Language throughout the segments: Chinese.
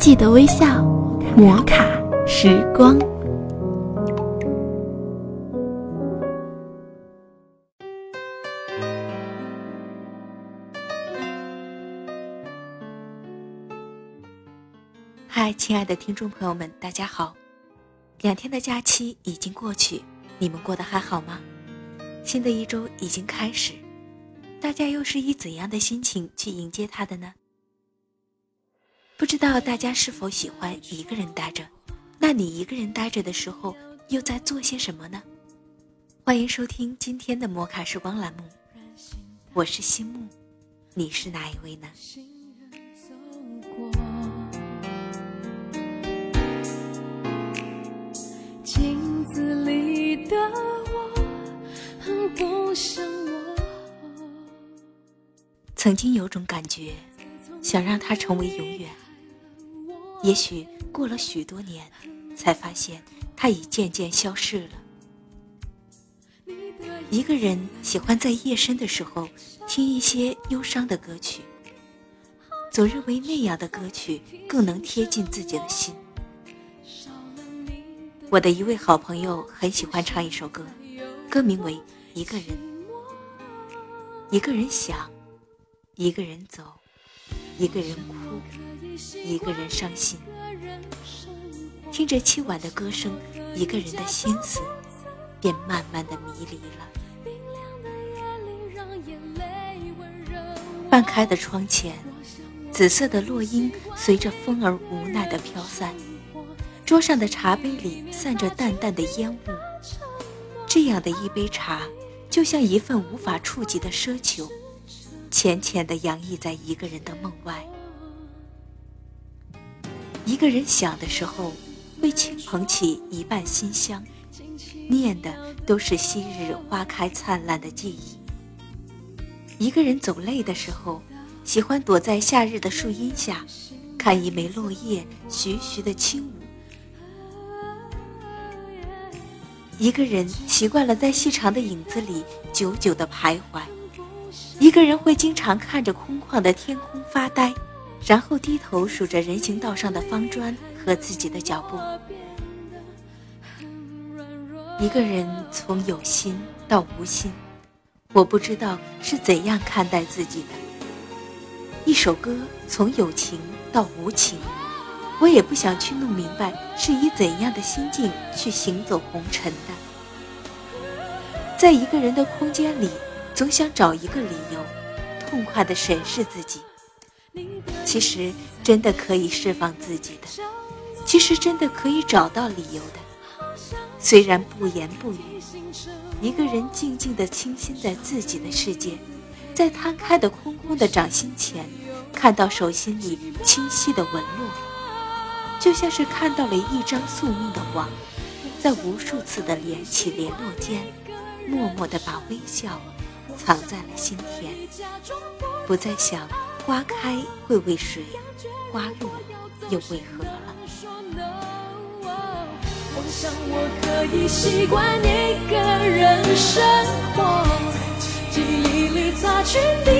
记得微笑，摩卡时光。嗨，亲爱的听众朋友们，大家好！两天的假期已经过去，你们过得还好吗？新的一周已经开始，大家又是以怎样的心情去迎接它的呢？不知道大家是否喜欢一个人待着？那你一个人待着的时候，又在做些什么呢？欢迎收听今天的摩卡时光栏目，我是心木，你是哪一位呢？曾经有种感觉，想让它成为永远。也许过了许多年，才发现它已渐渐消逝了。一个人喜欢在夜深的时候听一些忧伤的歌曲，总认为那样的歌曲更能贴近自己的心。我的一位好朋友很喜欢唱一首歌，歌名为《一个人》，一个人想。一个人走，一个人哭，一个人伤心。听着凄婉的歌声，一个人的心思便慢慢的迷离了。半开的窗前，紫色的落英随着风儿无奈的飘散。桌上的茶杯里散着淡淡的烟雾。这样的一杯茶，就像一份无法触及的奢求。浅浅的洋溢在一个人的梦外。一个人想的时候，会轻捧起一瓣馨香，念的都是昔日花开灿烂的记忆。一个人走累的时候，喜欢躲在夏日的树荫下，看一枚落叶徐徐的轻舞。一个人习惯了在细长的影子里久久的徘徊。一个人会经常看着空旷的天空发呆，然后低头数着人行道上的方砖和自己的脚步。一个人从有心到无心，我不知道是怎样看待自己的。一首歌从有情到无情，我也不想去弄明白是以怎样的心境去行走红尘的。在一个人的空间里。总想找一个理由，痛快地审视自己。其实真的可以释放自己的，其实真的可以找到理由的。虽然不言不语，一个人静静地倾心在自己的世界，在摊开的空空的掌心前，看到手心里清晰的纹路，就像是看到了一张宿命的网，在无数次的连起联络间，默默地把微笑。藏在了心田，不再想花开会为谁，花落又为何了。我想我可以习惯一个人生活，记忆里擦去你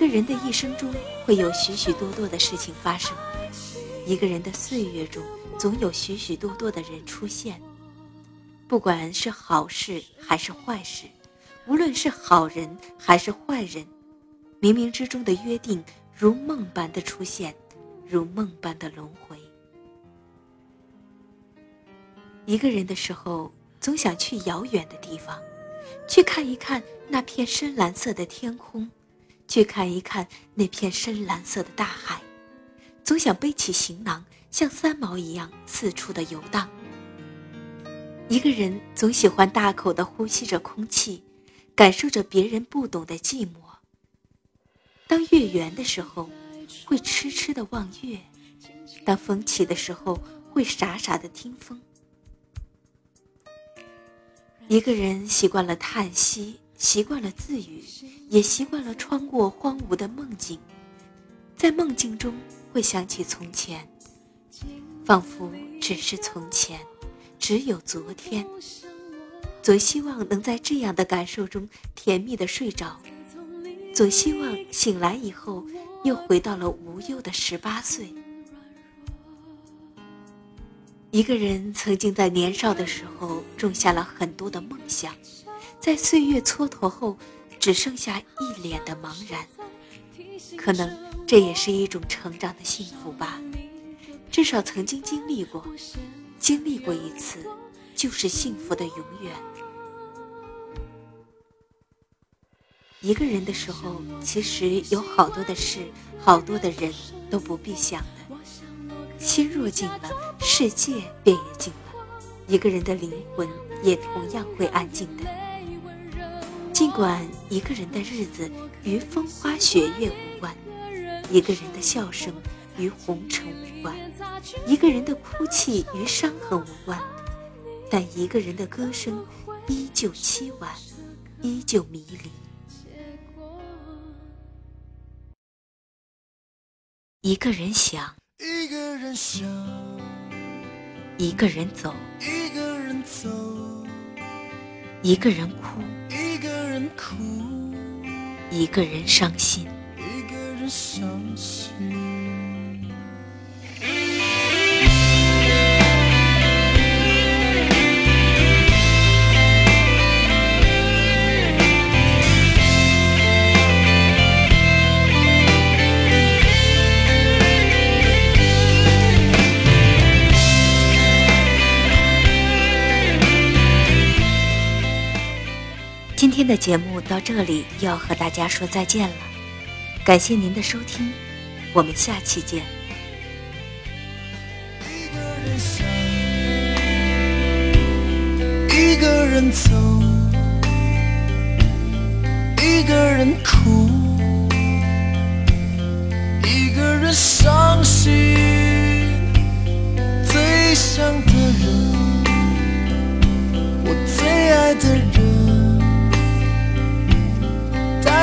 一个人的一生中会有许许多多的事情发生，一个人的岁月中总有许许多多的人出现。不管是好事还是坏事，无论是好人还是坏人，冥冥之中的约定如梦般的出现，如梦般的轮回。一个人的时候，总想去遥远的地方，去看一看那片深蓝色的天空。去看一看那片深蓝色的大海，总想背起行囊，像三毛一样四处的游荡。一个人总喜欢大口的呼吸着空气，感受着别人不懂的寂寞。当月圆的时候，会痴痴的望月；当风起的时候，会傻傻的听风。一个人习惯了叹息。习惯了自语，也习惯了穿过荒芜的梦境，在梦境中会想起从前，仿佛只是从前，只有昨天。总希望能在这样的感受中甜蜜的睡着，总希望醒来以后又回到了无忧的十八岁。一个人曾经在年少的时候种下了很多的梦想，在岁月蹉跎后，只剩下一脸的茫然。可能这也是一种成长的幸福吧，至少曾经经历过，经历过一次，就是幸福的永远。一个人的时候，其实有好多的事，好多的人都不必想的。心若静了，世界便也静了，一个人的灵魂也同样会安静的。尽管一个人的日子与风花雪月无关，一个人的笑声与红尘无关，一个人的哭泣与伤痕无关，但一个人的歌声依旧凄婉，依旧迷离。一个人想。一个人想，一个人走，一个人走，一个人哭，一个人哭，一个人伤心，的节目到这里要和大家说再见了，感谢您的收听，我们下期见。一个人想，一个人走，一个人哭，一个人伤心，最想的人，我最爱的人。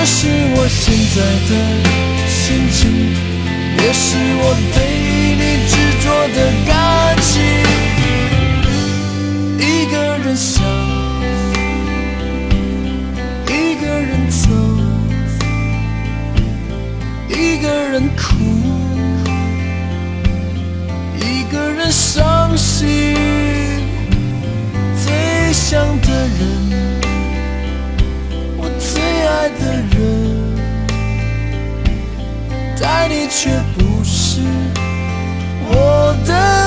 这是我现在的心情，也是我对你执着的感情。却不是我的。